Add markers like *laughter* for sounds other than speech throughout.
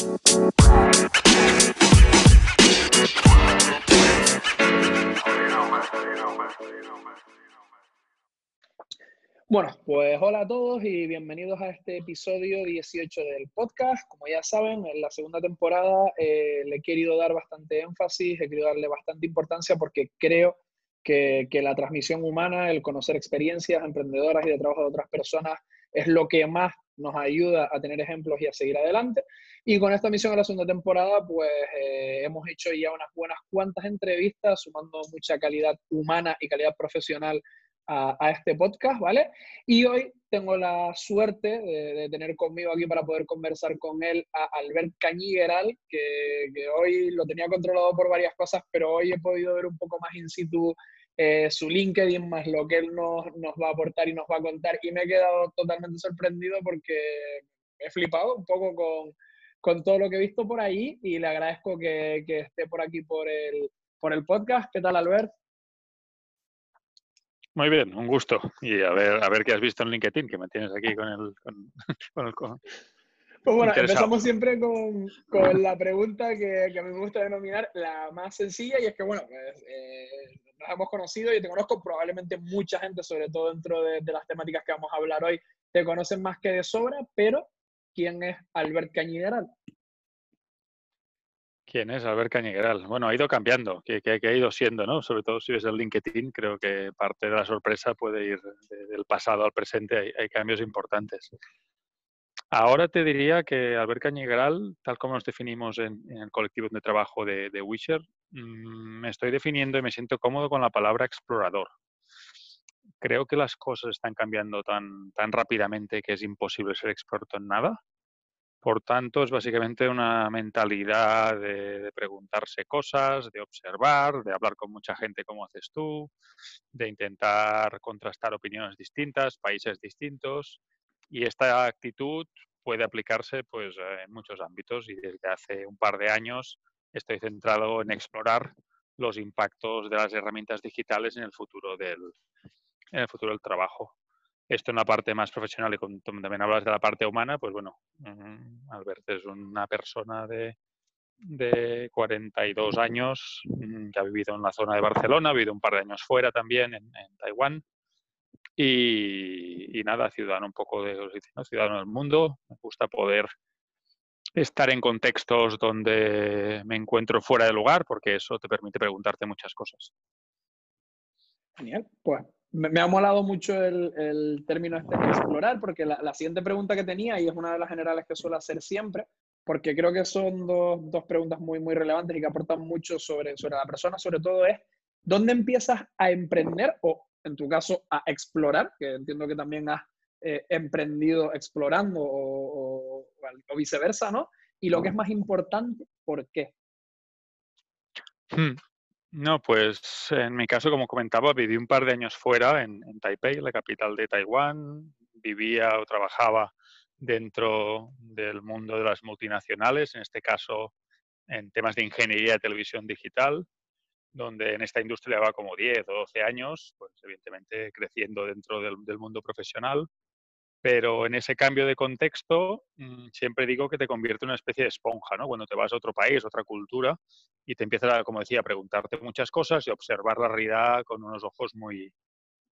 Bueno, pues hola a todos y bienvenidos a este episodio 18 del podcast. Como ya saben, en la segunda temporada eh, le he querido dar bastante énfasis, he querido darle bastante importancia porque creo que, que, la transmisión humana, el conocer experiencias emprendedoras y de trabajo de otras personas es lo que más nos ayuda a tener ejemplos y a seguir adelante. Y con esta misión de la segunda temporada, pues eh, hemos hecho ya unas buenas cuantas entrevistas, sumando mucha calidad humana y calidad profesional a, este podcast, ¿vale? Y hoy tengo la suerte de, tener conmigo aquí para poder conversar con él a Albert Cañigueral, que, que, hoy lo tenía controlado por varias cosas, pero hoy he podido ver un poco más in situ eh, su LinkedIn, más lo que él nos, nos va a aportar y nos va a contar. Y me he quedado totalmente sorprendido porque he flipado un poco con, con todo lo que he visto por ahí y le agradezco que, que esté por aquí por el, por el podcast. ¿Qué tal, Albert? Muy bien, un gusto. Y a ver, a ver qué has visto en LinkedIn, que me tienes aquí con el... Con, *laughs* el pues bueno, empezamos siempre con, con la pregunta que, que, a mí me gusta denominar la más sencilla y es que, bueno, pues, eh, nos hemos conocido y te conozco probablemente mucha gente, sobre todo dentro de, de, las temáticas que vamos a hablar hoy, te conocen más que de sobra, pero ¿quién es Albert Cañideral? ¿Quién es Albert Cañigueral? Bueno, ha ido cambiando, que, que, ha ido siendo, ¿no? Sobre todo si ves el LinkedIn, creo que parte de la sorpresa puede ir del pasado al presente, hay, hay cambios importantes. Ahora te diría que Albert Cañigueral, tal como nos definimos en, el colectivo de trabajo de, de Wisher, mmm, me estoy definiendo y me siento cómodo con la palabra explorador. Creo que las cosas están cambiando tan, tan rápidamente que es imposible ser experto en nada por tanto, es básicamente una mentalidad de, de, preguntarse cosas, de observar, de hablar con mucha gente como haces tú, de intentar contrastar opiniones distintas, países distintos. Y esta actitud puede aplicarse pues, en muchos ámbitos y desde hace un par de años estoy centrado en explorar los impactos de las herramientas digitales en el futuro del, en el futuro del trabajo esto en la parte más profesional y con, también hablas de la parte humana, pues bueno, um, Albert es una persona de, de 42 años um, que ha vivido en la zona de Barcelona, ha vivido un par de años fuera también, en Taiwán. Y, nada, ciudadano un poco de ¿no? ciudadano del mundo. Me gusta poder estar en contextos donde me encuentro fuera de lugar, porque eso te permite preguntarte muchas cosas. Genial. Pues me, ha molado mucho el, el término este de explorar, porque la, la, siguiente pregunta que tenía, y es una de las generales que suelo hacer siempre, porque creo que son dos, dos preguntas muy, muy relevantes y que aportan mucho sobre, sobre la persona, sobre todo es, ¿dónde empiezas a emprender o, en tu caso, a explorar? Que entiendo que también has eh, emprendido explorando o, viceversa, ¿no? Y lo que es más importante, ¿por qué? Hmm. No, pues en mi caso, como comentaba, viví un par de años fuera en, en, Taipei, la capital de Taiwán. Vivía o trabajaba dentro del mundo de las multinacionales, en este caso en temas de ingeniería de televisión digital, donde en esta industria llevaba como 10 o 12 años, pues evidentemente creciendo dentro del, mundo profesional pero en ese cambio de contexto mmm, siempre digo que te convierte en una especie de esponja, ¿no? Cuando te vas a otro país, otra cultura, y te empiezas, como decía, a preguntarte muchas cosas y observar la realidad con unos ojos muy,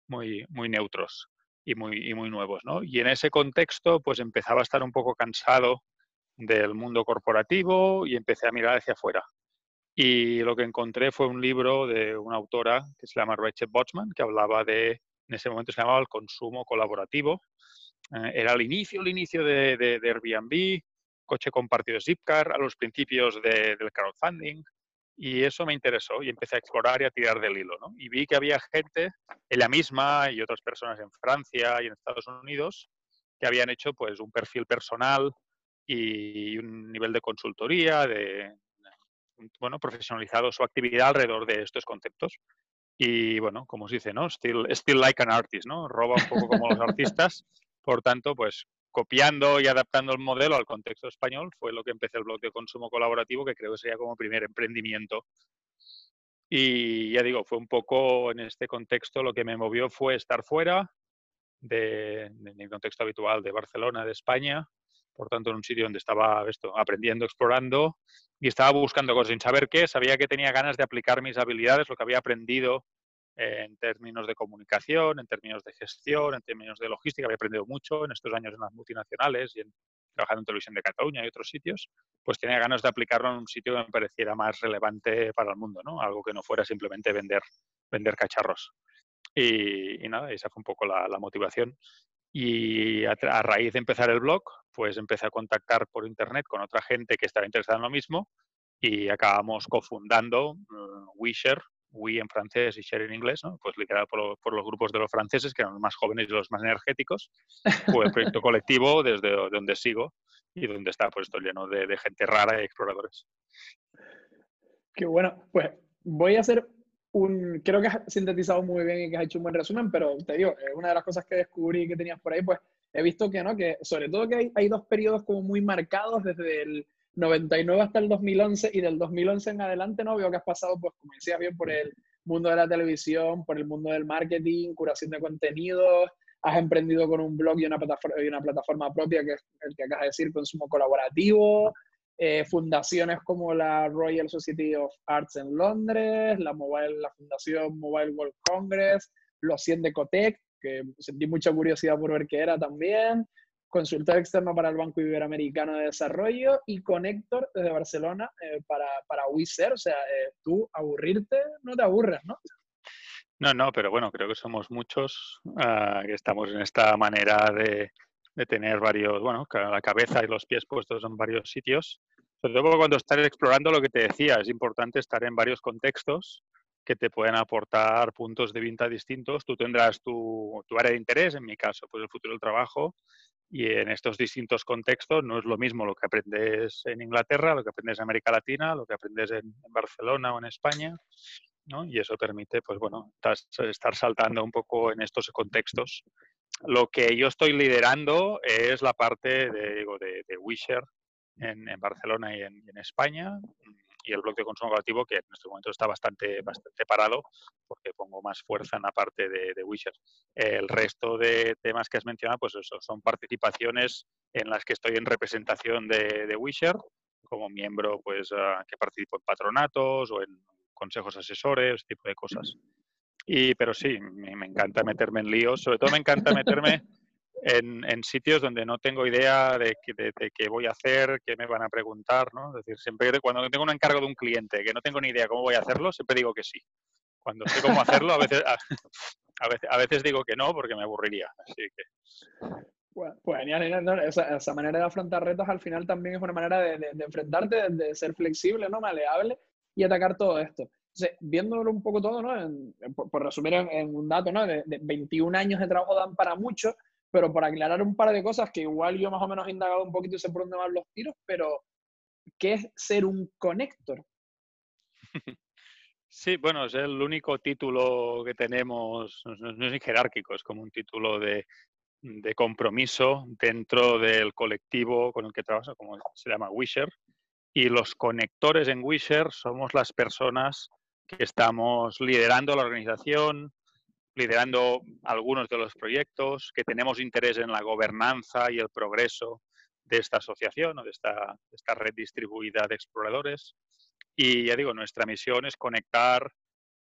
muy, muy neutros y muy, y muy nuevos, ¿no? Y en ese contexto, pues empezaba a estar un poco cansado del mundo corporativo y empecé a mirar hacia afuera. Y lo que encontré fue un libro de una autora que se llama Rachel Botsman, que hablaba de, en ese momento se llamaba el consumo colaborativo, eh, era el inicio, el inicio de, de, Airbnb, coche compartido Zipcar, a los principios de, del crowdfunding, y eso me interesó y empecé a explorar y a tirar del hilo, ¿no? Y vi que había gente, ella misma y otras personas en Francia y en Estados Unidos, que habían hecho pues un perfil personal y un nivel de consultoría, de, bueno, profesionalizado su actividad alrededor de estos conceptos. Y bueno, como se dice, ¿no? Still, still like an artist, ¿no? Roba un poco como los artistas por tanto, pues copiando y adaptando el modelo al contexto español fue lo que empecé el blog de consumo colaborativo, que creo que sería como primer emprendimiento. Y ya digo, fue un poco en este contexto lo que me movió fue estar fuera de, de mi contexto habitual de Barcelona, de España, por tanto en un sitio donde estaba esto, aprendiendo, explorando y estaba buscando cosas sin saber qué, sabía que tenía ganas de aplicar mis habilidades, lo que había aprendido en términos de comunicación, en términos de gestión, en términos de logística, había aprendido mucho en estos años en las multinacionales y en, trabajando en televisión de Cataluña y otros sitios, pues tenía ganas de aplicarlo en un sitio que me pareciera más relevante para el mundo, ¿no? Algo que no fuera simplemente vender, vender cacharros. Y, nada, esa fue un poco la, motivación. Y a, raíz de empezar el blog, pues empecé a contactar por internet con otra gente que estaba interesada en lo mismo y acabamos cofundando uh, WeShare, We en francés y Share en inglés, ¿no? pues liderado por, por, los grupos de los franceses, que eran los más jóvenes y los más energéticos, fue el proyecto *laughs* colectivo desde donde sigo y donde está pues esto lleno de, de gente rara y exploradores. Qué bueno, pues voy a hacer un, creo que has sintetizado muy bien y que has hecho un buen resumen, pero te digo, una de las cosas que descubrí que tenías por ahí, pues he visto que no, que sobre todo que hay, hay dos periodos como muy marcados desde el 99 hasta el 2011 y del 2011 en adelante, ¿no? Veo que has pasado, pues como decías bien, por el mundo de la televisión, por el mundo del marketing, curación de contenidos, has emprendido con un blog y una plataforma, y una plataforma propia, que es el que acabas de decir, consumo colaborativo, eh, fundaciones como la Royal Society of Arts en Londres, la, Mobile, la Fundación Mobile World Congress, los 100 de Cotec, que sentí mucha curiosidad por ver qué era también, consultor externo para el Banco Iberoamericano de Desarrollo y conector desde Barcelona eh, para, para O sea, eh, tú aburrirte no te aburres, ¿no? No, no, pero bueno, creo que somos muchos ah, que estamos en esta manera de, de, tener varios, bueno, la cabeza y los pies puestos en varios sitios. Sobre todo cuando estás explorando lo que te decía, es importante estar en varios contextos que te pueden aportar puntos de vista distintos. Tú tendrás tu, tu área de interés, en mi caso, pues el futuro del trabajo, y en estos distintos contextos no es lo mismo lo que aprendes en Inglaterra, lo que aprendes en América Latina, lo que aprendes en, Barcelona o en España, ¿no? Y eso permite, pues bueno, estar saltando un poco en estos contextos. Lo que yo estoy liderando es la parte de, de, Wisher en, Barcelona y en, España y el bloque de consumo colectivo que en este momento está bastante, bastante parado porque pongo más fuerza en la parte de, de Wisher. El resto de temas que has mencionado, pues eso, son participaciones en las que estoy en representación de, de Wisher como miembro pues ah, que participo en patronatos o en consejos asesores, ese tipo de cosas. Y, pero sí, me, me encanta meterme en líos, sobre todo me encanta meterme *laughs* en, sitios donde no tengo idea de, qué voy a hacer, qué me van a preguntar, ¿no? Es decir, siempre cuando tengo un encargo de un cliente que no tengo ni idea cómo voy a hacerlo, siempre digo que sí. Cuando sé cómo hacerlo, a veces, a, veces, a veces digo que no porque me aburriría. Así que... Bueno, pues genial, esa, manera de afrontar retos al final también es una manera de, enfrentarte, de, ser flexible, ¿no? Maleable y atacar todo esto. Entonces, viéndolo un poco todo, ¿no? por, resumir en, un dato, ¿no? De, 21 años de trabajo dan para mucho, pero por aclarar un par de cosas que igual yo más o menos he indagado un poquito y sé por dónde van los tiros, pero ¿qué es ser un conector? *laughs* Sí, bueno, es el único título que tenemos, no es jerárquico, es como un título de, de compromiso dentro del colectivo con el que trabajo, como se llama Wisher. Y los conectores en Wisher somos las personas que estamos liderando la organización, liderando algunos de los proyectos, que tenemos interés en la gobernanza y el progreso de esta asociación o de esta, esta red distribuida de exploradores. Y ya digo, nuestra misión es conectar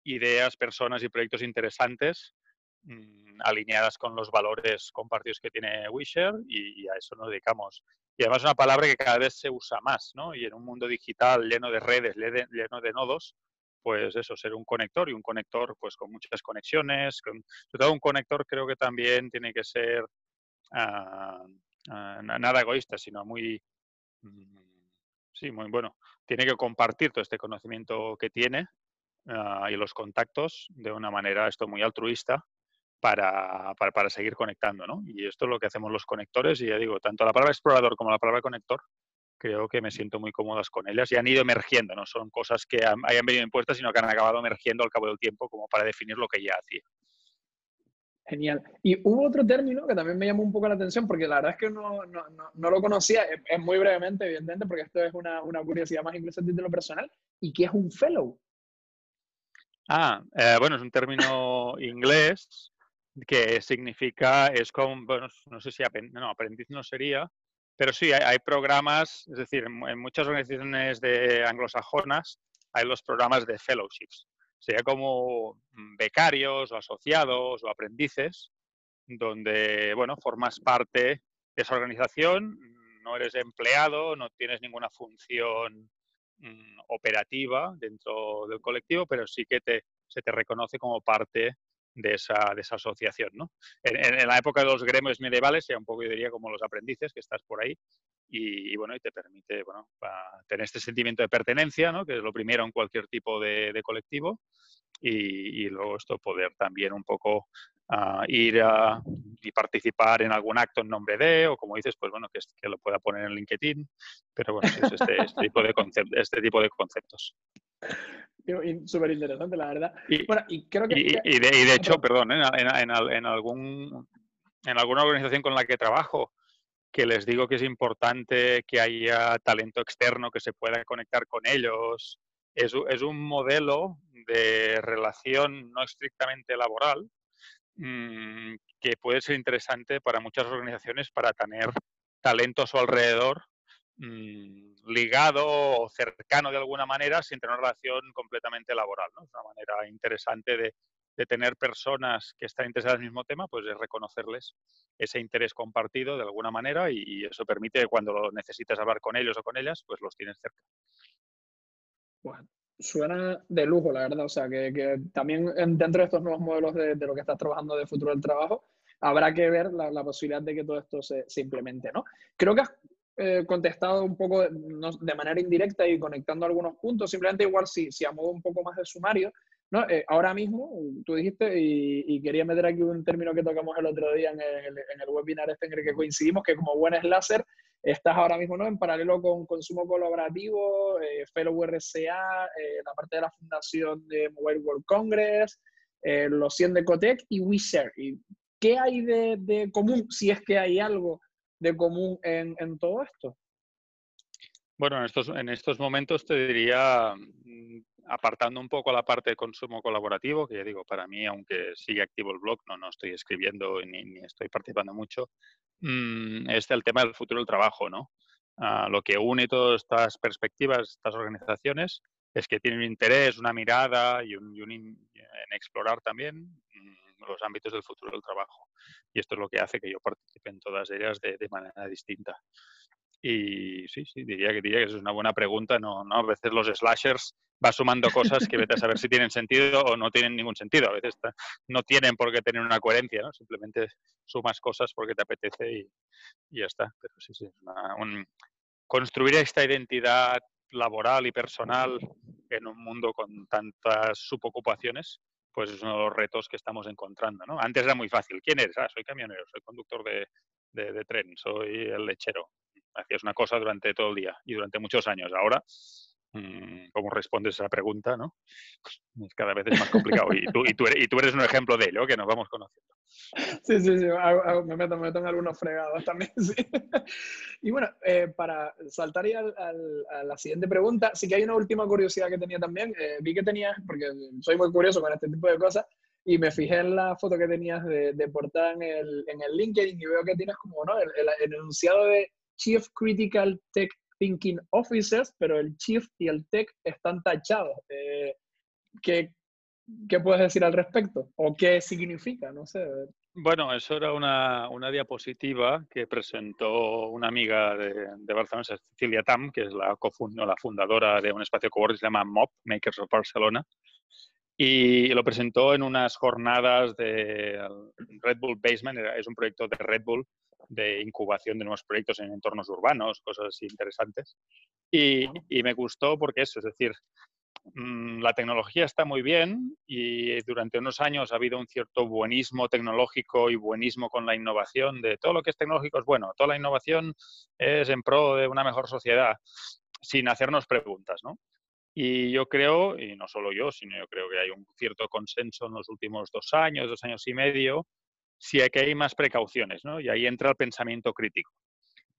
ideas, personas y proyectos interesantes mm, alineadas con los valores compartidos que tiene Wisher y, a eso nos dedicamos. Y además es una palabra que cada vez se usa más, ¿no? Y en un mundo digital lleno de redes, lleno de nodos, pues eso, ser un conector y un conector pues con muchas conexiones, con, sobre todo un conector creo que también tiene que ser ah, nada egoísta, sino muy, mm, sí, muy bueno, tiene que compartir todo este conocimiento que tiene ah, y los contactos de una manera esto muy altruista para, para, para, seguir conectando, ¿no? Y esto es lo que hacemos los conectores y ya digo, tanto la palabra explorador como la palabra conector creo que me siento muy cómodas con ellas y han ido emergiendo, no son cosas que hayan venido impuestas, sino que han acabado emergiendo al cabo del tiempo como para definir lo que ya hacía. Genial. Y hubo otro término que también me llamó un poco la atención, porque la verdad es que no, no, no, lo conocía, es, muy brevemente, evidentemente, porque esto es una, una curiosidad más incluso a título personal, y qué es un fellow. Ah, eh, bueno, es un término *laughs* inglés que significa, es como, bueno, no sé si aprendiz no sería, pero sí, hay, programas, es decir, en, muchas organizaciones de anglosajonas hay los programas de fellowships. Sería como mm, becarios o asociados o aprendices, donde, bueno, formas parte de esa organización, no eres empleado, no tienes ninguna función mm, operativa dentro del colectivo, pero sí que te, se te reconoce como parte de esa, de esa asociación. ¿no? En, la época de los gremios medievales, ya un poco yo diría como los aprendices, que estás por ahí, y, bueno, y te permite bueno, tener este sentimiento de pertenencia, ¿no? que es lo primero en cualquier tipo de, colectivo, y, luego esto poder también un poco ah, ir a, y participar en algún acto en nombre de, o como dices, pues bueno, que, que lo pueda poner en LinkedIn, pero bueno, es este, este, tipo de este tipo de conceptos. Súper interesante, la verdad. Y, creo que, y, de, hecho, perdón, ¿eh? en, en, algún, en alguna organización con la que trabajo, que les digo que es importante que haya talento externo que se pueda conectar con ellos. Es, es un modelo de relación no estrictamente laboral mm, que puede ser interesante para muchas organizaciones para tener talento a su alrededor Mm, ligado o cercano de alguna manera sin tener una relación completamente laboral. ¿no? Es una manera interesante de, tener personas que están interesadas en el mismo tema, pues es reconocerles ese interés compartido de alguna manera y, eso permite que cuando lo necesites hablar con ellos o con ellas, pues los tienes cerca. Bueno, suena de lujo, la verdad. O sea, que, también dentro de estos nuevos modelos de, lo que estás trabajando de futuro del trabajo, habrá que ver la, posibilidad de que todo esto se, se, implemente, ¿no? Creo que has eh, contestado un poco de, manera indirecta y conectando algunos puntos, simplemente igual si, si a modo un poco más de sumario, ¿no? Eh, ahora mismo, tú dijiste, y, quería meter aquí un término que tocamos el otro día en el, en el webinar este en el que coincidimos, que como buen láser, estás ahora mismo ¿no? en paralelo con consumo colaborativo, eh, Fellow RCA, la parte de la fundación de Mobile World Congress, los 100 de Cotec y WeShare. ¿Y ¿Qué hay de, de común, si es que hay algo de común en, en todo esto? Bueno, en estos, en estos momentos te diría, mm, apartando un poco la parte de consumo colaborativo, que ya digo, para mí, aunque sigue activo el blog, no, no estoy escribiendo ni, ni estoy participando mucho, mm, es el tema del futuro del trabajo, ¿no? Ah, lo que une todas estas perspectivas, estas organizaciones, es que tienen un interés, una mirada y un, en explorar también mm, los ámbitos del futuro del trabajo y esto es lo que hace que yo participe en todas ellas de, manera distinta. Y sí, sí, diría que, diría que es una buena pregunta. No, no, a veces los slashers va sumando cosas que vete a saber si tienen sentido o no tienen ningún sentido. A veces no tienen por qué tener una coherencia, ¿no? Simplemente sumas cosas porque te apetece y, ya está. Pero sí, sí, construir esta identidad laboral y personal en un mundo con tantas subocupaciones pues es uno de los retos que estamos encontrando. ¿no? Antes era muy fácil. ¿Quién eres? Ah, soy camionero, soy conductor de, de, tren, soy el lechero. Hacías una cosa durante todo el día y durante muchos años. Ahora, mm, ¿cómo respondes a esa pregunta? ¿no? *laughs* Cada vez es más complicado. Y tú, eres, un ejemplo de ello, que nos vamos conociendo. Sí, sí, sí, me, meto, me meto en algunos fregados también. *laughs* Y bueno, eh, para saltar ya a la siguiente pregunta, sí que hay una última curiosidad que tenía también. Eh, vi que tenías, porque soy muy curioso con este tipo de cosas, y me fijé en la foto que tenías de, de portada en el, en el LinkedIn y veo que tienes como, ¿no? El, el, enunciado de Chief Critical Tech Thinking Officers, pero el Chief y el Tech están tachados. Eh, ¿qué, ¿Qué puedes decir al respecto? ¿O qué significa? No sé. Bueno, eso era una, una diapositiva que presentó una amiga de, de, Barcelona, Cecilia Tam, que es la, la fundadora de un espacio coworking que se llama MOP, Makers of Barcelona, y lo presentó en unas jornadas de Red Bull Basement, es un proyecto de Red Bull de incubación de nuevos proyectos en entornos urbanos, cosas interesantes. Y, y me gustó porque eso, es decir, Mm, la tecnología está muy bien y durante unos años ha habido un cierto buenismo tecnológico y buenismo con la innovación de todo lo que es tecnológico es bueno, toda la innovación es en pro de una mejor sociedad, sin hacernos preguntas, ¿no? Y yo creo, y no solo yo, sino yo creo que hay un cierto consenso en los últimos dos años, dos años y medio, si hay que hay más precauciones, ¿no? Y ahí entra el pensamiento crítico.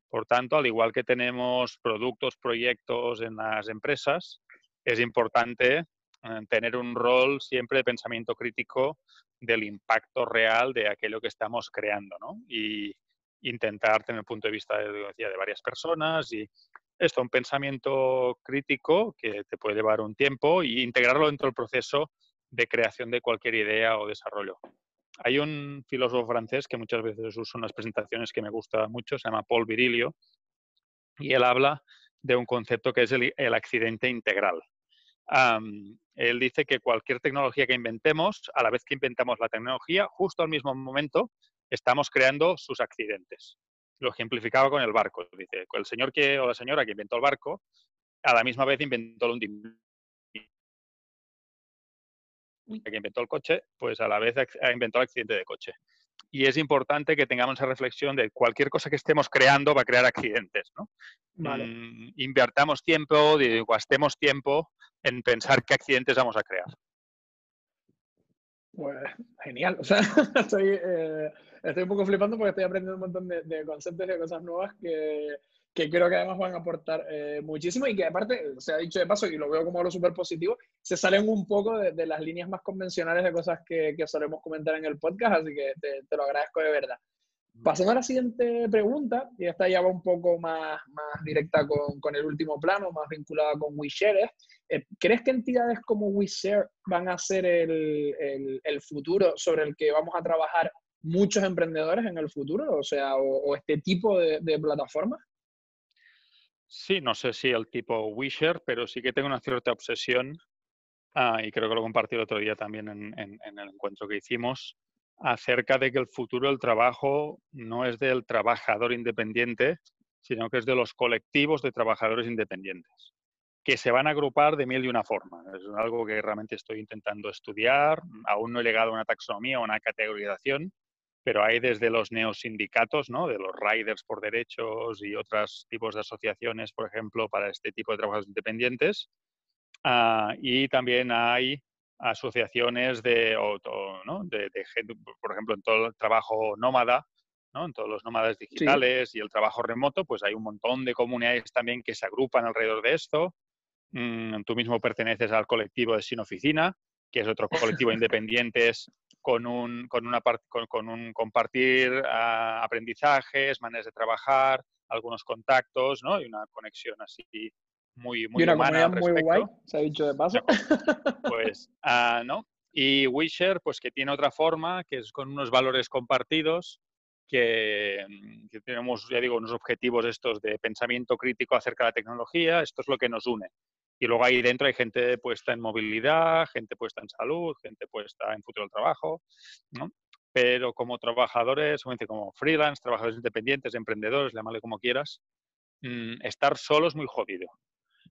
Por tanto, al igual que tenemos productos, proyectos en las empresas, es importante eh, tener un rol siempre de pensamiento crítico del impacto real de aquello que estamos creando, ¿no? Y, intentar tener el punto de vista de, de varias personas y esto, un pensamiento crítico que te puede llevar un tiempo y integrarlo dentro del proceso de creación de cualquier idea o desarrollo. Hay un filósofo francés que muchas veces uso en las presentaciones que me gusta mucho, se llama Paul Virilio, y él habla de un concepto que es el, accidente integral. él dice que cualquier tecnología que inventemos, a la vez que inventamos la tecnología, justo al mismo momento estamos creando sus accidentes. Lo ejemplificaba con el barco. Dice, el señor que, o la señora que inventó el barco, a la misma vez inventó el hundimiento que inventó el coche, pues a la vez ha inventado el accidente de coche. Y es importante que tengamos esa reflexión de cualquier cosa que estemos creando va a crear accidentes. ¿no? Mm, invertamos tiempo, gastemos tiempo en pensar qué accidentes vamos a crear. Pues genial. O sea, *laughs* estoy, eh, estoy un poco flipando porque estoy aprendiendo un montón de, de conceptos y de cosas nuevas que, que creo que además van a aportar eh, muchísimo y que aparte, se ha dicho de paso y lo veo como algo súper positivo, se salen un poco de, las líneas más convencionales de cosas que, que, solemos comentar en el podcast, así que te, te, lo agradezco de verdad. Pasando a la siguiente pregunta, y esta ya va un poco más, más directa con, con el último plano, más vinculada con WeShare, eh, ¿crees que entidades como WeShare van a ser el, el, el, futuro sobre el que vamos a trabajar muchos emprendedores en el futuro? O sea, o, o este tipo de, de plataformas? Sí, no sé si el tipo Wisher, pero sí que tengo una cierta obsesión, ah, y creo que lo compartí el otro día también en, el encuentro que hicimos, acerca de que el futuro del trabajo no es del trabajador independiente, sino que es de los colectivos de trabajadores independientes, que se van a agrupar de mil y una forma. Es algo que realmente estoy intentando estudiar, aún no he llegado a una taxonomía o una categorización, pero hay desde los neosindicatos, ¿no? de los riders por derechos y otros tipos de asociaciones, por ejemplo, para este tipo de trabajadores independientes. Ah, y también hay asociaciones de, ¿no? de, por ejemplo, en todo el trabajo nómada, ¿no? en todos los nómadas digitales y el trabajo remoto, pues hay un montón de comunidades también que se agrupan alrededor de esto. Mm, tú mismo perteneces al colectivo de Sin Oficina, que es otro *laughs* colectivo de independientes con un, con una con, con un compartir uh, aprendizajes, maneras de trabajar, algunos contactos, ¿no? Y una conexión así muy, muy y una humana. muy guay, se ha dicho de paso. *laughs* Pues, uh, ¿no? Y Wisher, pues que tiene otra forma, que es con unos valores compartidos, que, que, tenemos, ya digo, unos objetivos estos de pensamiento crítico acerca de la tecnología, esto es lo que nos une. Y luego ahí dentro hay gente puesta en movilidad, gente puesta en salud, gente puesta en futuro del trabajo, ¿no? Pero como trabajadores, como freelance, trabajadores independientes, emprendedores, llámale como quieras, mm, estar solo es muy jodido.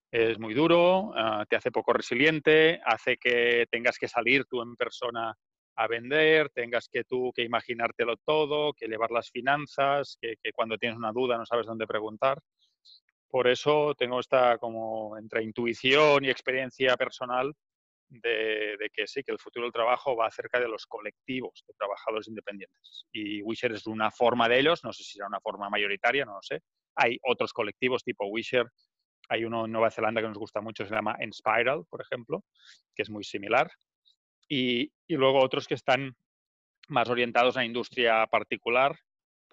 Es muy duro, ah, te hace poco resiliente, hace que tengas que salir tú en persona a vender, tengas que tú que imaginártelo todo, que llevar las finanzas, que, que cuando tienes una duda no sabes dónde preguntar. Por eso tengo esta como entre intuición y experiencia personal de, que sí, que el futuro del trabajo va acerca de los colectivos de trabajadores independientes. Y Wisher es una forma de ellos, no sé si será una forma mayoritaria, no lo sé. Hay otros colectivos tipo Wisher, hay uno en Nueva Zelanda que nos gusta mucho, se llama Enspiral, por ejemplo, que es muy similar. Y, y luego otros que están más orientados a industria particular,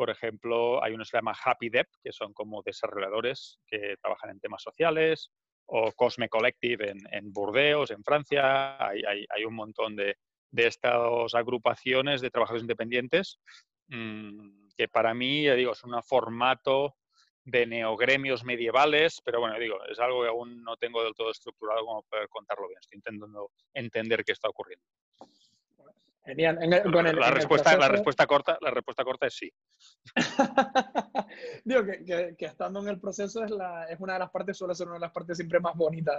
por ejemplo, hay uno que se llama Happy Dev, que son como desarrolladores que trabajan en temas sociales, o Cosme Collective en, Burdeos, en Francia. Hay, un montón de, estas agrupaciones de trabajadores independientes mm, que para mí, ya digo, es un formato de neogremios medievales, pero bueno, digo, es algo que aún no tengo del todo estructurado como poder contarlo bien. Estoy intentando entender qué está ocurriendo. Genial. la, respuesta, la, respuesta corta, la respuesta corta es sí. *laughs* Digo que, que, estando en el proceso es, la, es una de las partes, suele ser una de las partes siempre más bonitas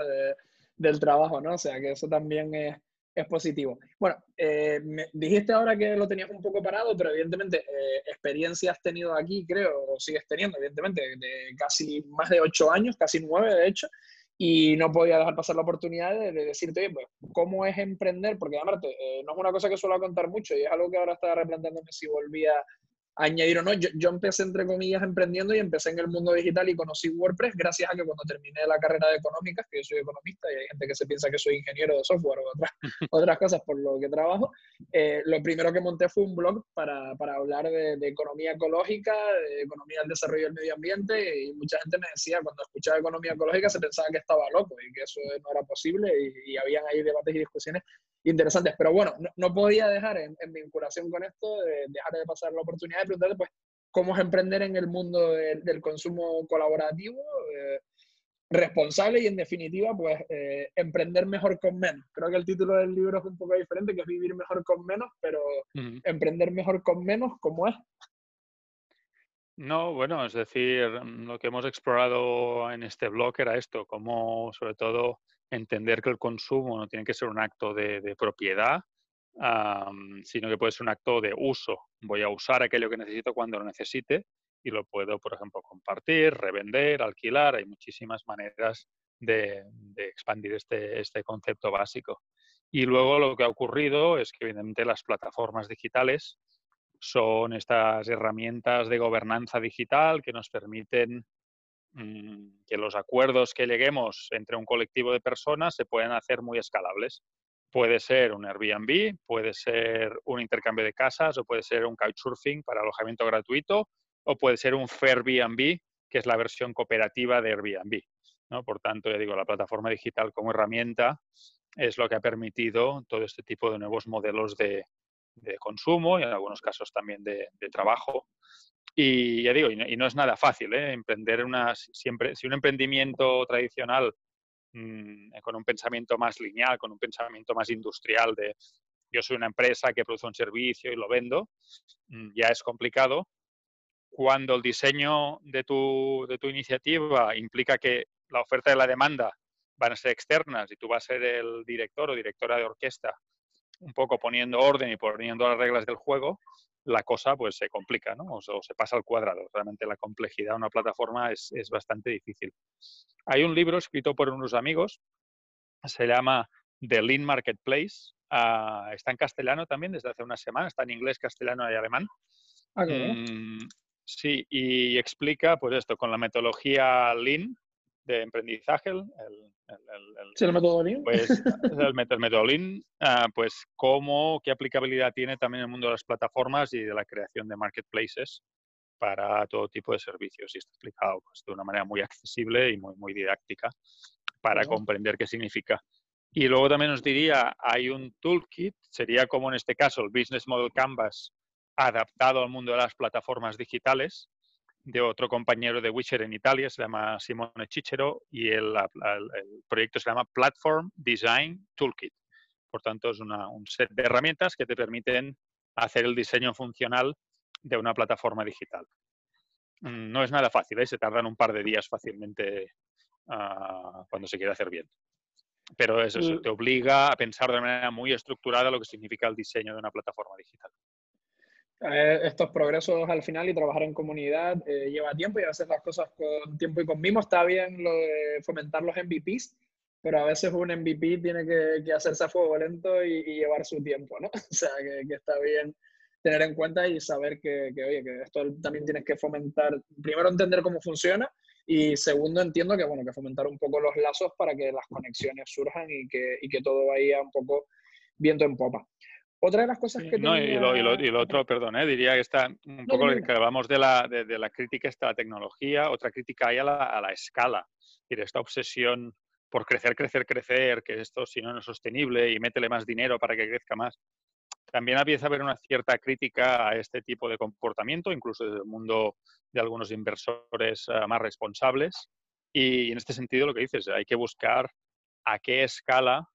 del trabajo, ¿no? O sea, que eso también es, es positivo. Bueno, eh, me dijiste ahora que lo tenías un poco parado, pero evidentemente eh, experiencia has tenido aquí, creo, o sigues teniendo, evidentemente, de casi más de ocho años, casi nueve, de hecho y no podía dejar pasar la oportunidad de, decirte, oye, pues, ¿cómo es emprender? Porque, además, eh, no es una cosa que suelo contar mucho y es algo que ahora estaba replanteándome si volvía añadir o no. Yo, yo, empecé, entre comillas, emprendiendo y empecé en el mundo digital y conocí WordPress gracias a que cuando terminé la carrera de económicas, que yo soy economista y hay gente que se piensa que soy ingeniero de software o otras, *laughs* otras cosas por lo que trabajo, eh, lo primero que monté fue un blog para, para hablar de, de, economía ecológica, de economía del desarrollo del medio ambiente y mucha gente me decía, cuando escuchaba economía ecológica se pensaba que estaba loco y que eso no era posible y, y habían ahí debates y discusiones interesantes. Pero bueno, no, no podía dejar en, en, vinculación con esto, de dejar de pasar la oportunidad de preguntarte, pues, cómo es emprender en el mundo de, del consumo colaborativo, eh, responsable y, en definitiva, pues, eh, emprender mejor con menos. Creo que el título del libro es un poco diferente, que es vivir mejor con menos, pero emprender mejor con menos, ¿cómo es? No, bueno, es decir, lo que hemos explorado en este blog era esto, cómo sobre todo entender que el consumo no tiene que ser un acto de, de propiedad, um, sino que puede ser un acto de uso. Voy a usar aquello que necesito cuando lo necesite y lo puedo, por ejemplo, compartir, revender, alquilar. Hay muchísimas maneras de, de expandir este, este concepto básico. Y luego lo que ha ocurrido es que evidentemente las plataformas digitales son estas herramientas de gobernanza digital que nos permiten que los acuerdos que lleguemos entre un colectivo de personas se pueden hacer muy escalables. Puede ser un Airbnb, puede ser un intercambio de casas o puede ser un couchsurfing para alojamiento gratuito o puede ser un Fairbnb, que es la versión cooperativa de Airbnb. ¿no? Por tanto, ya digo, la plataforma digital como herramienta es lo que ha permitido todo este tipo de nuevos modelos de, consumo y en algunos casos también de trabajo y ya digo, y no, es nada fácil, ¿eh? Emprender una, siempre, si un emprendimiento tradicional mmm, con un pensamiento más lineal, con un pensamiento más industrial de yo soy una empresa que produce un servicio y lo vendo, mmm, ya es complicado. Cuando el diseño de tu, de tu iniciativa implica que la oferta y la demanda van a ser externas y tú vas a ser el director o directora de orquesta un poco poniendo orden y poniendo las reglas del juego, la cosa pues se complica, ¿no? O, se pasa al cuadrado. Realmente la complejidad de una plataforma es, es, bastante difícil. Hay un libro escrito por unos amigos, se llama The Lean Marketplace, uh, está en castellano también desde hace una semana, está en inglés, castellano y alemán. Okay. Ah, mm, sí, y explica pues esto con la metodología Lean, de emprendizaje, el, el, el, método Lean. Pues, *laughs* el, método Lean, uh, pues cómo, qué aplicabilidad tiene también en el mundo de las plataformas y de la creación de marketplaces para todo tipo de servicios. Y está explicado pues, de una manera muy accesible y muy, muy didáctica para bueno. comprender qué significa. Y luego también os diría, hay un toolkit, sería como en este caso el Business Model Canvas adaptado al mundo de las plataformas digitales, de otro compañero de Witcher en Italia, se llama Simone Cicero, y el, el, el, proyecto se llama Platform Design Toolkit. Por tanto, es una, un set de herramientas que te permiten hacer el diseño funcional de una plataforma digital. Mm, no es nada fácil, ¿eh? se tardan un par de días fácilmente uh, cuando se quiere hacer bien. Pero eso, eso te obliga a pensar de manera muy estructurada lo que significa el diseño de una plataforma digital. Eh, estos progresos al final y trabajar en comunidad eh, lleva tiempo y hacer las cosas con tiempo y con mimo. Está bien lo de fomentar los MVPs, pero a veces un MVP tiene que, hacerse a fuego lento y, y, llevar su tiempo, ¿no? *laughs* O sea, que, que, está bien tener en cuenta y saber que, que, oye, que esto también tienes que fomentar, primero entender cómo funciona y segundo entiendo que, bueno, que fomentar un poco los lazos para que las conexiones surjan y que, y que todo vaya un poco viento en popa. Otra de las cosas que no, tenía... y, lo, y, lo, y, lo, otro, perdón, ¿eh? diría que está un poco no, no, que hablamos de la, de, de, la crítica esta la tecnología, otra crítica hay a la, a la escala, es decir, esta obsesión por crecer, crecer, crecer, que esto si no, no es sostenible y métele más dinero para que crezca más. También empieza a haber una cierta crítica a este tipo de comportamiento, incluso desde el mundo de algunos inversores uh, más responsables. Y en este sentido, lo que dices, hay que buscar a qué escala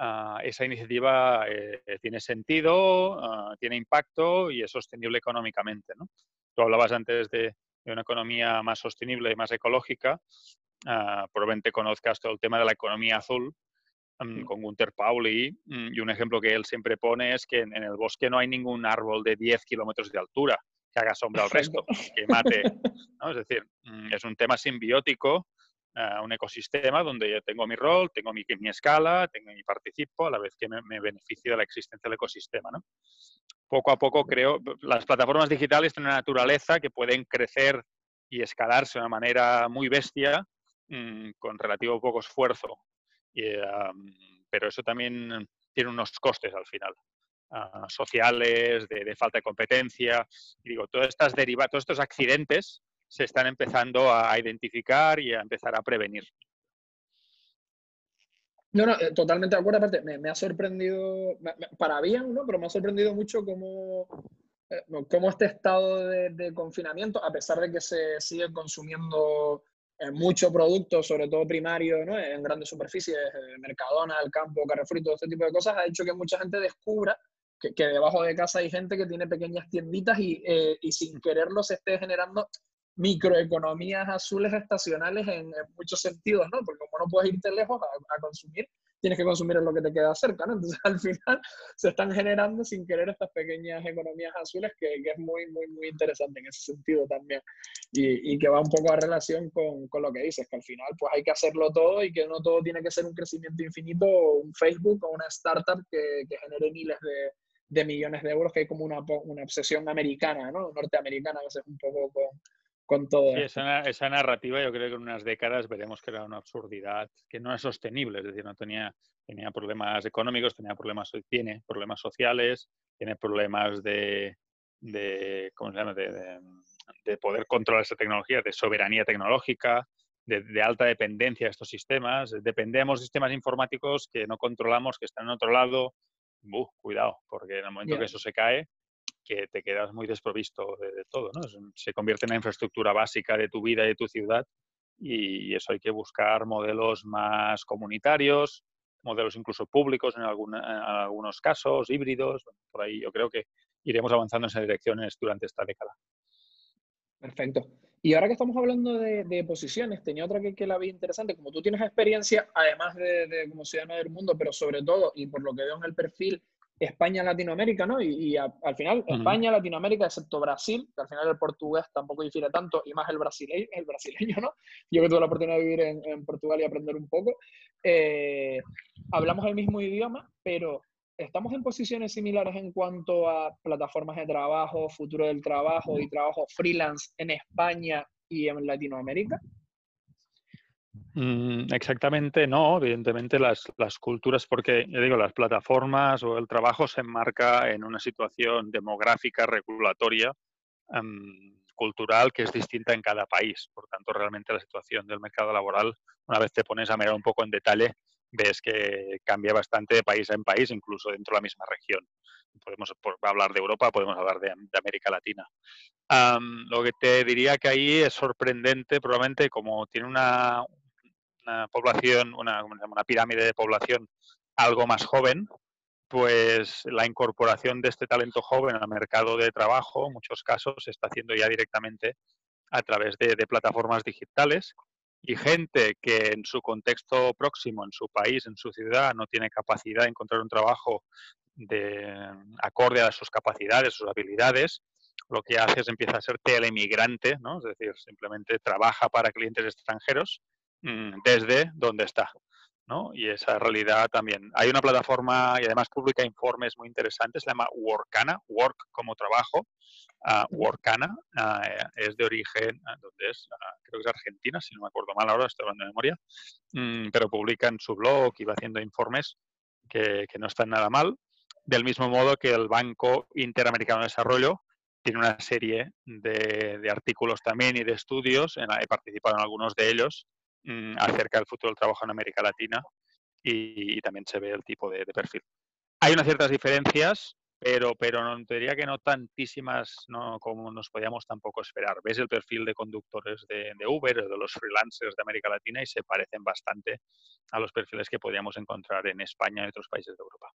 uh, esa iniciativa eh, tiene sentido, uh, tiene impacto y es sostenible económicamente. ¿no? Tú hablabas antes de, de, una economía más sostenible y más ecológica. Uh, probablemente conozcas todo el tema de la economía azul um, con Gunther Pauli um, y un ejemplo que él siempre pone es que en, en el bosque no hay ningún árbol de 10 kilómetros de altura que haga sombra al resto, que mate. ¿no? Es decir, um, es un tema simbiótico un ecosistema donde yo tengo mi rol, tengo mi, mi escala, tengo mi participo, a la vez que me, me, beneficio de la existencia del ecosistema. ¿no? Poco a poco creo, las plataformas digitales tienen una naturaleza que pueden crecer y escalarse de una manera muy bestia mm, con relativo poco esfuerzo. pero eso también tiene unos costes al final. Ah, sociales, de, falta de competencia. Y digo, todas estas derivadas, todos estos accidentes se están empezando a identificar y a empezar a prevenir. No, no, eh, totalmente de acuerdo. Aparte, me, ha sorprendido, para bien, ¿no? Pero me ha sorprendido mucho cómo, eh, cómo este estado de, confinamiento, a pesar de que se sigue consumiendo eh, mucho producto, sobre todo primario, ¿no? En grandes superficies, Mercadona, el campo, Carrefour y todo este tipo de cosas, ha hecho que mucha gente descubra que, debajo de casa hay gente que tiene pequeñas tienditas y, y sin quererlo se esté generando microeconomías azules estacionales en, muchos sentidos, ¿no? Porque como no puedes irte lejos a, consumir, tienes que consumir en lo que te queda cerca, ¿no? Entonces *laughs* al final se están generando sin querer estas pequeñas economías azules que, que es muy, muy, muy interesante en ese sentido también. Y, y que va un poco a relación con, con, lo que dices, que al final pues hay que hacerlo todo y que no todo tiene que ser un crecimiento infinito o un Facebook o una startup que, que genere miles de, de millones de euros, que hay como una, una obsesión americana, ¿no? Norteamericana a veces un poco con con todo. esa, esa, narrativa yo creo que en unas décadas veremos que era una absurdidad, que no es sostenible, es decir, no tenía, tenía problemas económicos, tenía problemas, tiene problemas sociales, tiene problemas de, de ¿cómo se llama? De, de, poder controlar esa tecnología, de soberanía tecnológica, de, de, alta dependencia de estos sistemas. Dependemos de sistemas informáticos que no controlamos, que están en otro lado. cuidado, porque en el momento que eso se cae, que te quedas muy desprovisto de, todo, ¿no? Se convierte en la infraestructura básica de tu vida y de tu ciudad y eso hay que buscar modelos más comunitarios, modelos incluso públicos en, algunos casos, híbridos, por ahí yo creo que iremos avanzando en esas direcciones durante esta década. Perfecto. Y ahora que estamos hablando de, posiciones, tenía otra que, la vi interesante. Como tú tienes experiencia, además de, de como ciudadano del mundo, pero sobre todo, y por lo que veo en el perfil, España, Latinoamérica, ¿no? Y, al final, España, Latinoamérica, excepto Brasil, que al final el portugués tampoco difiere tanto, y más el brasileño, el brasileño ¿no? Yo que tuve la oportunidad de vivir en, Portugal y aprender un poco. Eh, hablamos el mismo idioma, pero ¿estamos en posiciones similares en cuanto a plataformas de trabajo, futuro del trabajo y trabajo freelance en España y en Latinoamérica? Mm, exactamente no, evidentemente las, las, culturas, porque ya digo, las plataformas o el trabajo se enmarca en una situación demográfica, regulatoria, em, cultural que es distinta en cada país. Por tanto, realmente la situación del mercado laboral, una vez te pones a mirar un poco en detalle, ves que cambia bastante de país en país, incluso dentro de la misma región. Podemos hablar de Europa, podemos hablar de, América Latina. lo que te diría que ahí es sorprendente, probablemente como tiene una, una población, una, una pirámide de población algo más joven, pues la incorporación de este talento joven al mercado de trabajo, en muchos casos, se está haciendo ya directamente a través de, plataformas digitales y gente que en su contexto próximo, en su país, en su ciudad, no tiene capacidad de encontrar un trabajo de acorde a sus capacidades, sus habilidades, lo que hace es empieza a ser telemigrante, ¿no? es decir, simplemente trabaja para clientes extranjeros desde donde está. ¿no? Y esa realidad también. Hay una plataforma y además publica informes muy interesantes, se llama Workana, Work como trabajo. Uh, Workana uh, es de origen, ah, ¿dónde es? creo que es Argentina, si no me acuerdo mal ahora, estoy hablando de memoria, mm, pero publica en su blog y va haciendo informes que, que no están nada mal. Del mismo modo que el Banco Interamericano de Desarrollo tiene una serie de, de artículos también y de estudios, en, he participado en algunos de ellos, Mm, acerca del futuro del trabajo en América Latina y, también se ve el tipo de, perfil. Hay unas ciertas diferencias, pero, pero no, te diría que no tantísimas no, como nos podíamos tampoco esperar. Ves el perfil de conductores de, Uber o de los freelancers de América Latina y se parecen bastante a los perfiles que podíamos encontrar en España y otros países de Europa.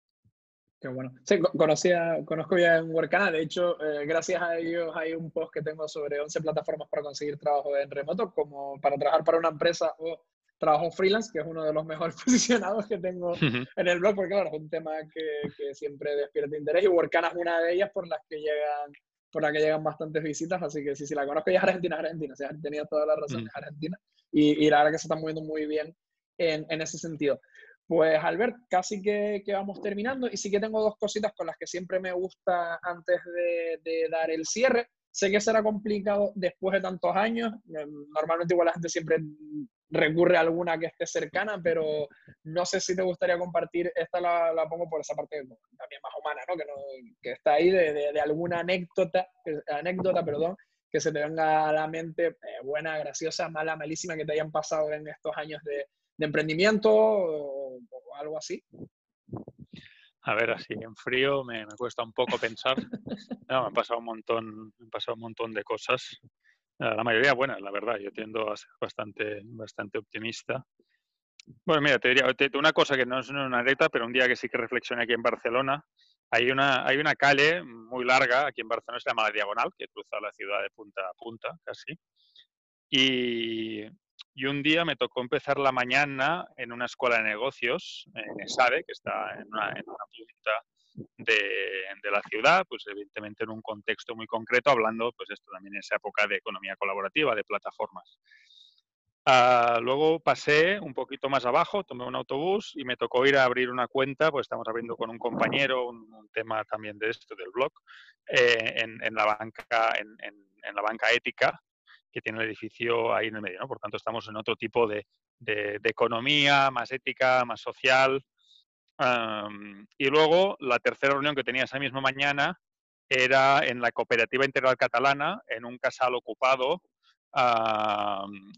Qué bueno. Sí, conocía, conozco ya en Workana. De hecho, eh, gracias a ellos hay un post que tengo sobre 11 plataformas para conseguir trabajo en remoto, como para trabajar para una empresa o trabajo freelance, que es uno de los *laughs* mejores posicionados que tengo en el blog, porque claro, es un tema que, que, siempre despierta interés y Workana es una de ellas por las que llegan por la que llegan bastantes visitas, así que sí, sí, la conozco y es Argentina, Argentina, o sea, tenía toda la razón, es Argentina, y, y, la verdad que se está moviendo muy bien en, en ese sentido. Pues Albert, casi que, que, vamos terminando y sí que tengo dos cositas con las que siempre me gusta antes de, dar el cierre. Sé que será complicado después de tantos años. Em, normalmente igual la gente siempre recurre a alguna que esté cercana, pero no sé si te gustaría compartir, esta la, pongo por esa parte también más humana, ¿no? Que, no, que está ahí de, de, de, alguna anécdota, anécdota perdón, que se te venga a la mente, eh, buena, graciosa, mala, malísima, que te hayan pasado en estos años de, de emprendimiento o, o, algo así? A ver, así en frío me, me cuesta un poco pensar. *laughs* No, me han pasado un montón, me han pasado un montón de cosas. La mayoría buenas, la verdad. Yo tiendo a ser bastante, bastante optimista. Bueno, mira, te diría te, una cosa que no es una anécdota, pero un día que sí que reflexioné aquí en Barcelona, hay una, hay una calle muy larga aquí en Barcelona, se llama la Diagonal, que cruza la ciudad de punta a punta, casi. Y, y un día me tocó empezar la mañana en una escuela de negocios, en ESADE, que está en una, en una punta de, de, la ciudad, pues evidentemente en un contexto muy concreto, hablando, pues esto también en esa época de economía colaborativa, de plataformas. Uh, luego pasé un poquito más abajo, tomé un autobús y me tocó ir a abrir una cuenta, pues estamos abriendo con un compañero un, un tema también de esto, del blog, eh, en, en, la banca, en, en la banca ética, que tiene el edificio ahí en el medio. Por tanto, estamos en otro tipo de, economía más ética, más social. Y luego, la tercera reunión que tenía esa misma mañana era en la Cooperativa Integral Catalana, en un casal ocupado,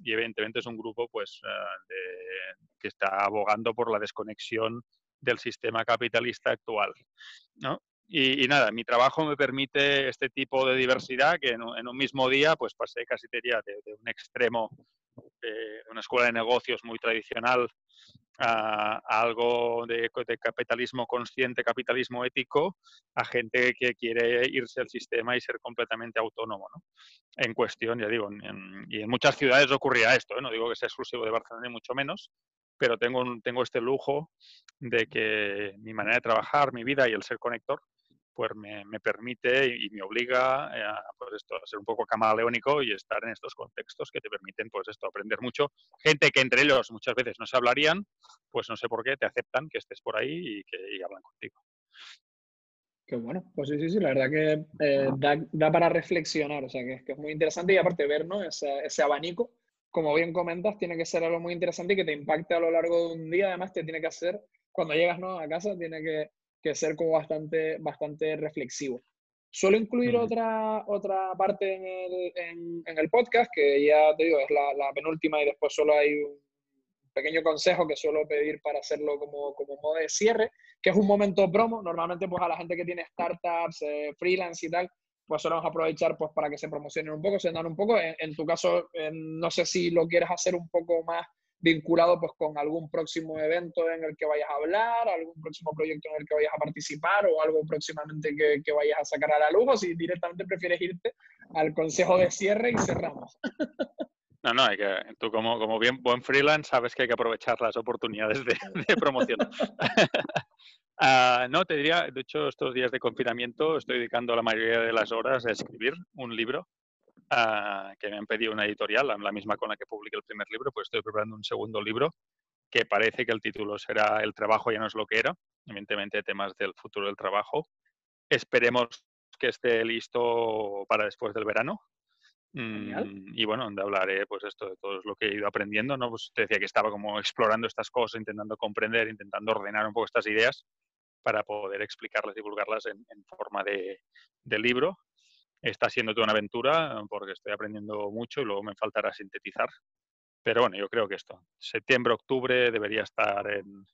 y evidentemente es un grupo pues, de, que está abogando por la desconexión del sistema capitalista actual. ¿no? Y, nada, mi trabajo me permite este tipo de diversidad que en, en un mismo día pues pasé casi diría de, de un extremo de una escuela de negocios muy tradicional a, algo de, capitalismo consciente, capitalismo ético, a gente que quiere irse al sistema y ser completamente autónomo. ¿no? En cuestión, ya digo, y en muchas ciudades ocurría esto, ¿eh? no digo que sea exclusivo de Barcelona ni mucho menos, pero tengo, tengo este lujo de que mi manera de trabajar, mi vida y el ser conector pues me, me permite y, y, me obliga a, pues esto, a ser un poco camaleónico y estar en estos contextos que te permiten pues esto, aprender mucho. Gente que entre ellos muchas veces no se hablarían, pues no sé por qué te aceptan que estés por ahí y que y hablan contigo. Qué bueno, pues sí, sí, sí, la verdad que eh, da, da, para reflexionar, o sea, que, que, es muy interesante y aparte ver ¿no? ese, ese abanico, como bien comentas, tiene que ser algo muy interesante y que te impacte a lo largo de un día, además te tiene que hacer, cuando llegas ¿no? a casa, tiene que que ser como bastante, bastante reflexivo. Suelo incluir otra, otra parte en el, en, en el, podcast, que ya te digo, es la, la, penúltima y después solo hay un pequeño consejo que suelo pedir para hacerlo como, como modo de cierre, que es un momento promo. Normalmente pues a la gente que tiene startups, eh, freelance y tal, pues solemos aprovechar pues para que se promocionen un poco, se dan un poco. En, en tu caso, en, no sé si lo quieres hacer un poco más vinculado pues con algún próximo evento en el que vayas a hablar, algún próximo proyecto en el que vayas a participar o algo próximamente que, que vayas a sacar a la luz o si directamente prefieres irte al consejo de cierre y cerramos. No, no, hay que, tú como, como buen freelance sabes que hay que aprovechar las oportunidades de, de promoción. uh, *laughs* no, te diría, de hecho, estos días de confinamiento estoy dedicando la mayoría de las horas a escribir un libro uh, que me han pedido una editorial, la misma con la que publiqué el primer libro, pues estoy preparando un segundo libro que parece que el título será El trabajo ya no es lo que era, evidentemente temas del futuro del trabajo. Esperemos que esté listo para después del verano. Mm, y bueno, donde hablaré pues esto de todo lo que he ido aprendiendo, ¿no? Pues te decía que estaba como explorando estas cosas, intentando comprender, intentando ordenar un poco estas ideas para poder explicarlas, divulgarlas en, en forma de, de libro está siendo toda una aventura porque estoy aprendiendo mucho y luego me faltará sintetizar. Pero bueno, yo creo que esto, septiembre, octubre debería estar en,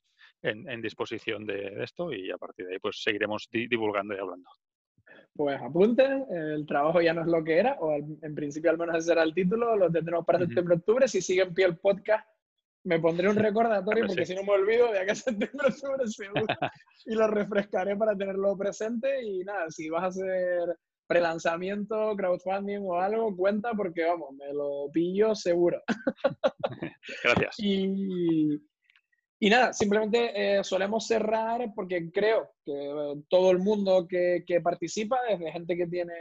en, en disposición de, esto y a partir de ahí pues seguiremos di divulgando y hablando. Pues apunten, el trabajo ya no es lo que era, o al, en principio al menos ese será el título, lo tendremos para uh -huh. septiembre, octubre. Si sigue en pie el podcast, me pondré un recordatorio porque sí. si no me olvido de acá *laughs* septiembre, octubre seguro, *laughs* y lo refrescaré para tenerlo presente. Y nada, si vas a hacer prelanzamiento, crowdfunding o algo, cuenta porque, vamos, me lo pillo seguro. *laughs* Gracias. Y, Y nada, simplemente eh, solemos cerrar porque creo que eh, todo el mundo que, que, participa, desde gente que tiene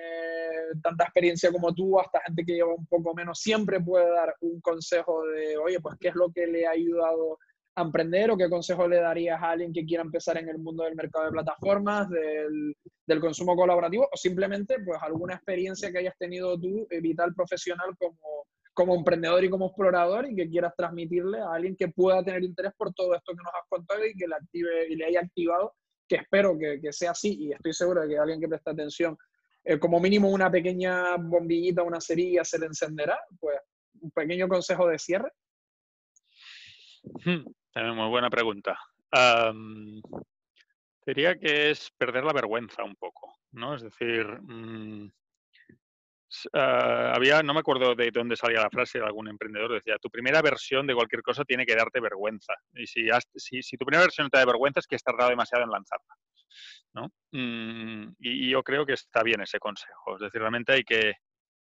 tanta experiencia como tú hasta gente que lleva un poco menos, siempre puede dar un consejo de, oye, pues qué es lo que le ha ayudado a emprender o qué consejo le darías a alguien que quiera empezar en el mundo del mercado de plataformas, del, del consumo colaborativo o simplemente pues alguna experiencia que hayas tenido tú eh, vital profesional como como emprendedor y como explorador y que quieras transmitirle a alguien que pueda tener interés por todo esto que nos has contado y que le active y le haya activado, que espero que, que sea así y estoy seguro de que alguien que presta atención, eh, como mínimo una pequeña bombillita, una cerilla se le encenderá, pues un pequeño consejo de cierre. Hmm, también muy buena pregunta. diría que es perder la vergüenza un poco, ¿no? Es decir, mm, Ah, había, no me acuerdo de dónde salía la frase de algún emprendedor, decía, tu primera versión de cualquier cosa tiene que darte vergüenza. Y si, si, si tu primera versión te da vergüenza es que has tardado demasiado en lanzarla. ¿no? Mm, y, yo creo que está bien ese consejo. Es decir, realmente hay que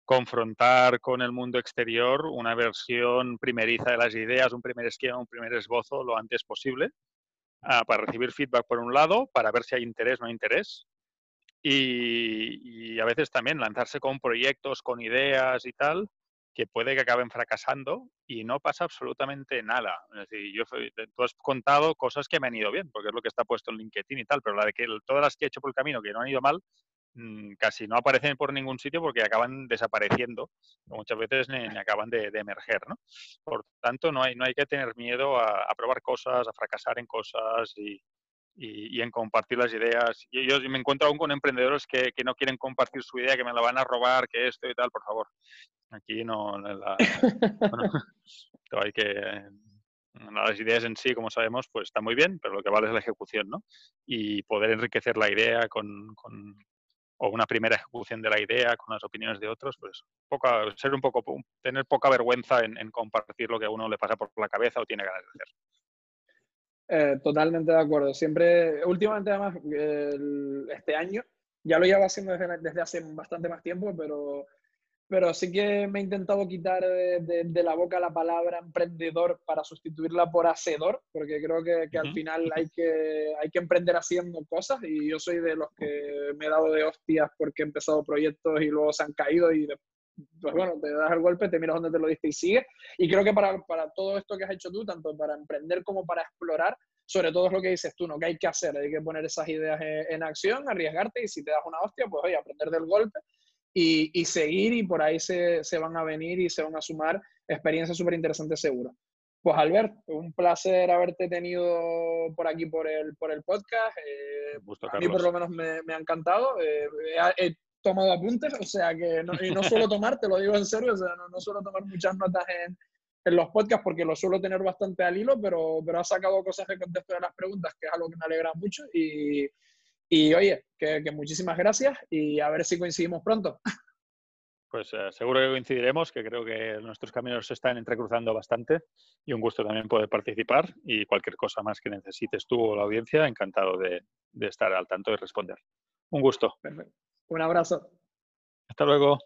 confrontar con el mundo exterior una versión primeriza de las ideas, un primer esquema, un primer esbozo lo antes posible, ah, para recibir feedback por un lado, para ver si hay interés o no interés, y, a veces también lanzarse con proyectos, con ideas y tal, que puede que acaben fracasando y no pasa absolutamente nada. Es decir, yo, tú has contado cosas que me han ido bien, porque es lo que está puesto en LinkedIn y tal, pero la de que todas las que he hecho por el camino que no han ido mal, casi no aparecen por ningún sitio porque acaban desapareciendo, muchas veces ni, acaban de, emerger. ¿no? Por tanto, no hay, no hay que tener miedo a, a probar cosas, a fracasar en cosas y, y, en compartir las ideas. Y yo me encuentro aún con emprendedores que, que, no quieren compartir su idea, que me la van a robar, que esto y tal, por favor. Aquí no, la, *laughs* *laughs* hay que las ideas en sí, como sabemos, pues está muy bien, pero lo que vale es la ejecución, ¿no? Y poder enriquecer la idea con, con o una primera ejecución de la idea con las opiniones de otros, pues poca, ser un poco, tener poca vergüenza en, en compartir lo que a uno le pasa por la cabeza o tiene ganas de hacer. Eh, totalmente de acuerdo. Siempre, últimamente además, este año, ya lo llevo haciendo desde, hace bastante más tiempo, pero, pero sí que me he intentado quitar de, la boca la palabra emprendedor para sustituirla por hacedor, porque creo que, que al final hay que, hay que emprender haciendo cosas y yo soy de los que me he dado de hostias porque he empezado proyectos y luego se han caído y pues bueno, te das el golpe, te miras dónde te lo diste y sigue. Y creo que para, para, todo esto que has hecho tú, tanto para emprender como para explorar, sobre todo es lo que dices tú, ¿no? Que hay que hacer, hay que poner esas ideas en, acción, arriesgarte y si te das una hostia, pues oye, aprender del golpe y, y seguir y por ahí se, se, van a venir y se van a sumar experiencias súper interesantes seguro. Pues Albert, un placer haberte tenido por aquí por el, por el podcast. Eh, a mí por lo menos me, me ha encantado. Eh, tomado apuntes, o sea que, no, y no suelo tomar, te lo digo en serio, o sea, no, no suelo tomar muchas notas en, en, los podcasts porque lo suelo tener bastante al hilo, pero, pero ha sacado cosas de contexto de las preguntas, que es algo que me alegra mucho. Y, y oye, que, que, muchísimas gracias y a ver si coincidimos pronto. *laughs* Pues eh, seguro que coincidiremos, que creo que nuestros caminos se están entrecruzando bastante y un gusto también poder participar y cualquier cosa más que necesites tú o la audiencia, encantado de, de estar al tanto y responder. Un gusto. Perfecto. Un abrazo. Hasta luego.